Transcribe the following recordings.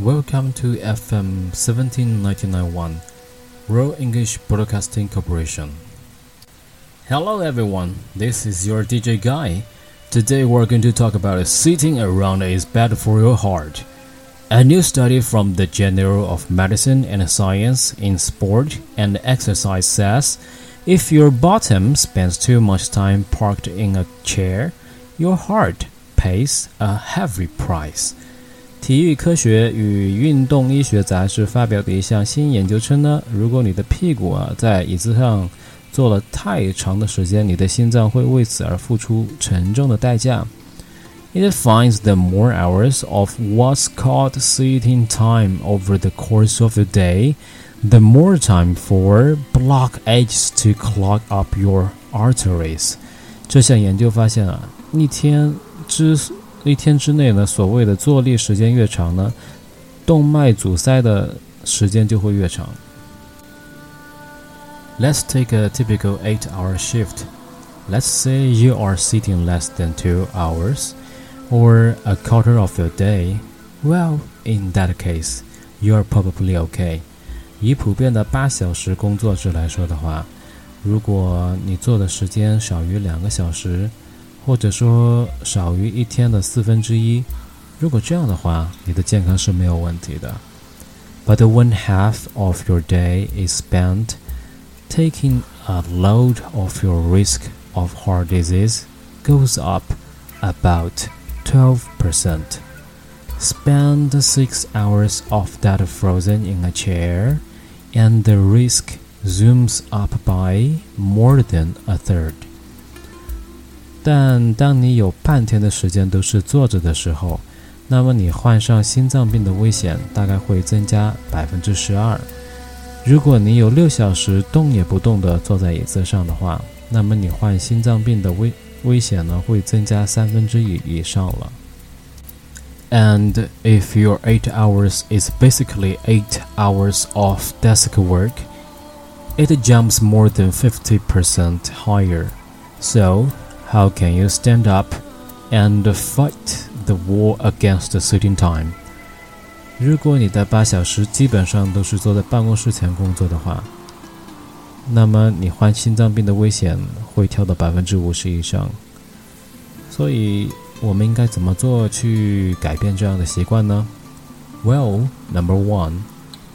Welcome to FM 17991, Royal English Broadcasting Corporation. Hello everyone, this is your DJ Guy. Today we're going to talk about sitting around is bad for your heart. A new study from the Journal of Medicine and Science in Sport and Exercise says if your bottom spends too much time parked in a chair, your heart pays a heavy price. 体育科学与运动医学杂志发表的一项新研究称呢，如果你的屁股啊在椅子上坐了太长的时间，你的心脏会为此而付出沉重的代价。It finds the more hours of what's called sitting time over the course of a day, the more time for blockages to clog up your arteries。这项研究发现啊，一天之一天之内呢，所谓的坐立时间越长呢，动脉阻塞的时间就会越长。Let's take a typical eight-hour shift. Let's say you are sitting less than two hours or a quarter of your day. Well, in that case, you are probably okay. 以普遍的八小时工作制来说的话，如果你做的时间少于两个小时，或者说少于一天的四分之一，如果这样的话，你的健康是没有问题的。But when half of your day is spent taking a load of your risk of heart disease goes up about 12%. Spend six hours of that frozen in a chair, and the risk zooms up by more than a third. 但当你有半天的时间都是坐着的时候，那么你患上心脏病的危险大概会增加百分之十二。如果你有六小时动也不动地坐在椅子上的话，那么你患心脏病的危危险呢会增加三分之一以上了。And if your eight hours is basically eight hours of desk work, it jumps more than 50% higher. So, how can you stand up and fight the war against sitting time? 如果你的八小时基本上都是坐在办公室前工作的话，那么你患心脏病的危险会跳到百分之五十以上。所以，我们应该怎么做去改变这样的习惯呢？Well, number one,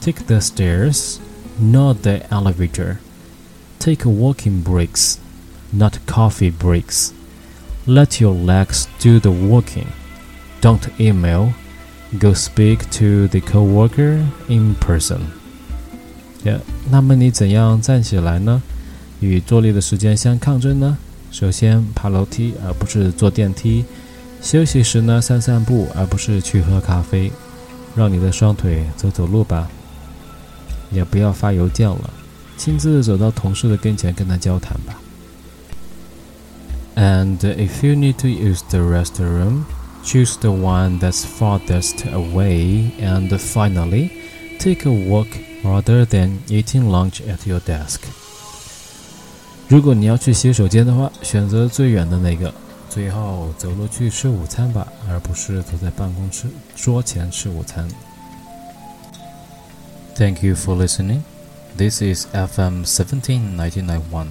take the stairs, not the elevator. Take walking breaks, Not coffee breaks. Let your legs do the walking. Don't email. Go speak to the coworker in person. 呀那么你怎样站起来呢？与坐立的时间相抗争呢？首先，爬楼梯而不是坐电梯；休息时呢，散散步而不是去喝咖啡。让你的双腿走走路吧。也不要发邮件了，亲自走到同事的跟前跟他交谈吧。And if you need to use the restroom, choose the one that's farthest away. And finally, take a walk rather than eating lunch at your desk. 如果你要去洗手间的话，选择最远的那个。最后走路去吃午餐吧，而不是坐在办公室桌前吃午餐。Thank you for listening. This is FM 17991.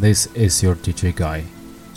This is your DJ Guy.